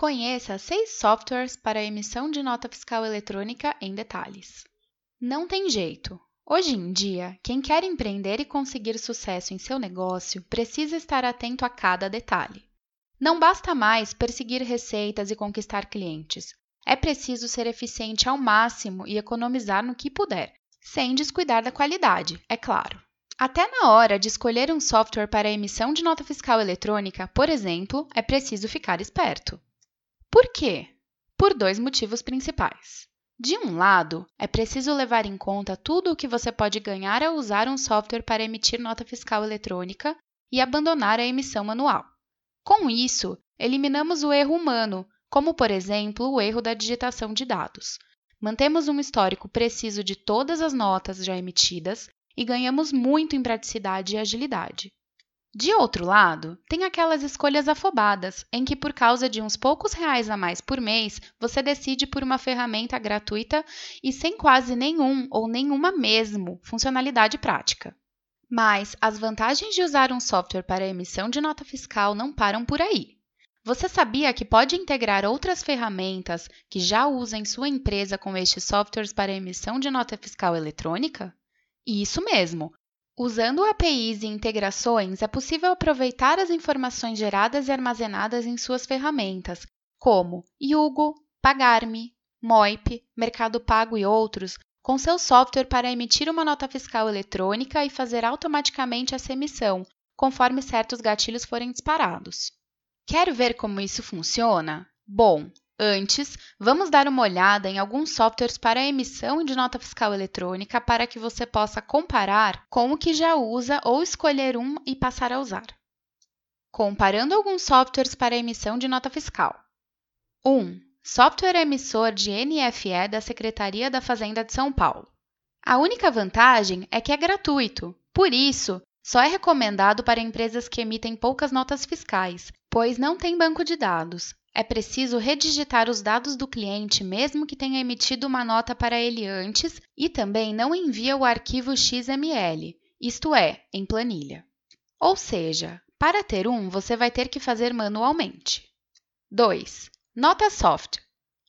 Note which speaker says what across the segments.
Speaker 1: Conheça seis softwares para emissão de nota fiscal eletrônica em detalhes. Não tem jeito. Hoje em dia, quem quer empreender e conseguir sucesso em seu negócio precisa estar atento a cada detalhe. Não basta mais perseguir receitas e conquistar clientes. É preciso ser eficiente ao máximo e economizar no que puder, sem descuidar da qualidade, é claro. Até na hora de escolher um software para emissão de nota fiscal eletrônica, por exemplo, é preciso ficar esperto. Por quê? Por dois motivos principais. De um lado, é preciso levar em conta tudo o que você pode ganhar ao usar um software para emitir nota fiscal eletrônica e abandonar a emissão manual. Com isso, eliminamos o erro humano, como por exemplo o erro da digitação de dados. Mantemos um histórico preciso de todas as notas já emitidas e ganhamos muito em praticidade e agilidade. De outro lado, tem aquelas escolhas afobadas, em que por causa de uns poucos reais a mais por mês, você decide por uma ferramenta gratuita e sem quase nenhum ou nenhuma mesmo funcionalidade prática. Mas as vantagens de usar um software para emissão de nota fiscal não param por aí. Você sabia que pode integrar outras ferramentas que já usa em sua empresa com estes softwares para emissão de nota fiscal eletrônica? Isso mesmo! Usando APIs e integrações, é possível aproveitar as informações geradas e armazenadas em suas ferramentas, como Yugo, Pagarme, Moip, Mercado Pago e outros, com seu software para emitir uma nota fiscal eletrônica e fazer automaticamente essa emissão, conforme certos gatilhos forem disparados. Quer ver como isso funciona? Bom, Antes, vamos dar uma olhada em alguns softwares para emissão de nota fiscal eletrônica para que você possa comparar com o que já usa ou escolher um e passar a usar. Comparando alguns softwares para emissão de nota fiscal. 1. Software emissor de NFE da Secretaria da Fazenda de São Paulo. A única vantagem é que é gratuito, por isso, só é recomendado para empresas que emitem poucas notas fiscais, pois não tem banco de dados, é preciso redigitar os dados do cliente mesmo que tenha emitido uma nota para ele antes e também não envia o arquivo XML, isto é, em planilha. Ou seja, para ter um, você vai ter que fazer manualmente. 2. NotaSoft.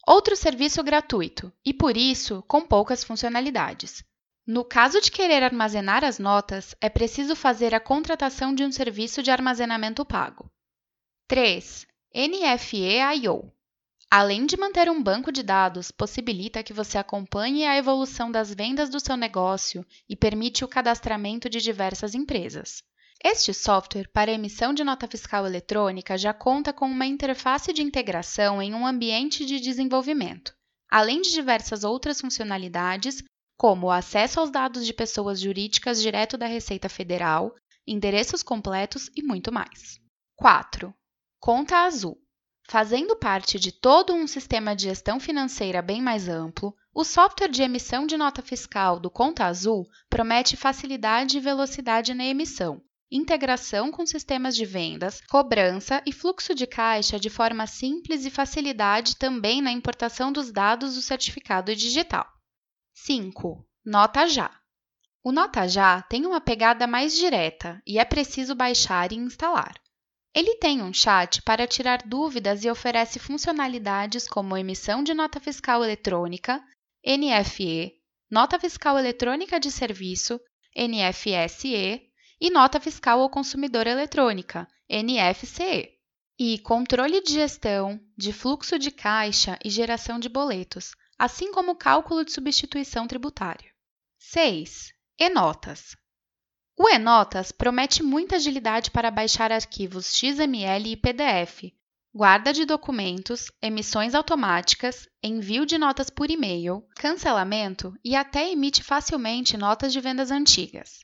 Speaker 1: Outro serviço gratuito e, por isso, com poucas funcionalidades. No caso de querer armazenar as notas, é preciso fazer a contratação de um serviço de armazenamento pago. 3. NFE.io. Além de manter um banco de dados, possibilita que você acompanhe a evolução das vendas do seu negócio e permite o cadastramento de diversas empresas. Este software para emissão de nota fiscal eletrônica já conta com uma interface de integração em um ambiente de desenvolvimento, além de diversas outras funcionalidades, como o acesso aos dados de pessoas jurídicas direto da Receita Federal, endereços completos e muito mais. 4. Conta Azul. Fazendo parte de todo um sistema de gestão financeira bem mais amplo, o software de emissão de nota fiscal do Conta Azul promete facilidade e velocidade na emissão, integração com sistemas de vendas, cobrança e fluxo de caixa de forma simples e facilidade também na importação dos dados do certificado digital. 5. Nota Já. O Nota Já tem uma pegada mais direta e é preciso baixar e instalar. Ele tem um chat para tirar dúvidas e oferece funcionalidades como emissão de nota fiscal eletrônica, NFE, nota fiscal eletrônica de serviço, NFSE, e nota fiscal ao consumidor eletrônica, NFCE, e controle de gestão, de fluxo de caixa e geração de boletos, assim como cálculo de substituição tributária. 6. E-notas. O eNotas promete muita agilidade para baixar arquivos XML e PDF, guarda de documentos, emissões automáticas, envio de notas por e-mail, cancelamento e até emite facilmente notas de vendas antigas.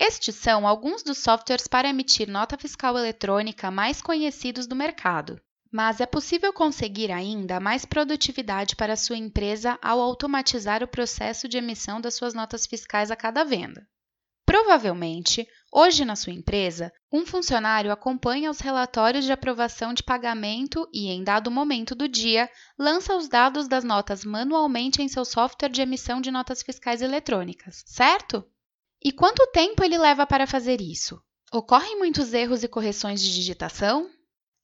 Speaker 1: Estes são alguns dos softwares para emitir nota fiscal eletrônica mais conhecidos do mercado, mas é possível conseguir ainda mais produtividade para sua empresa ao automatizar o processo de emissão das suas notas fiscais a cada venda. Provavelmente, hoje na sua empresa, um funcionário acompanha os relatórios de aprovação de pagamento e, em dado momento do dia, lança os dados das notas manualmente em seu software de emissão de notas fiscais eletrônicas, certo? E quanto tempo ele leva para fazer isso? Ocorrem muitos erros e correções de digitação?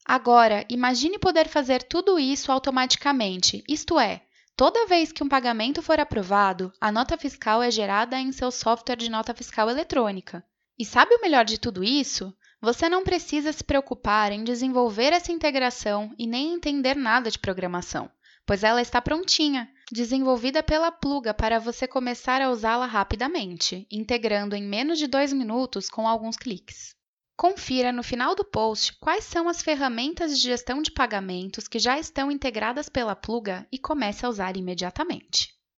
Speaker 1: Agora, imagine poder fazer tudo isso automaticamente, isto é, toda vez que um pagamento for aprovado, a nota fiscal é gerada em seu software de nota fiscal eletrônica. E sabe o melhor de tudo isso? Você não precisa se preocupar em desenvolver essa integração e nem entender nada de programação, pois ela está prontinha, desenvolvida pela Pluga para você começar a usá-la rapidamente, integrando em menos de dois minutos com alguns cliques. Confira no final do post quais são as ferramentas de gestão de pagamentos que já estão integradas pela Pluga e comece a usar imediatamente.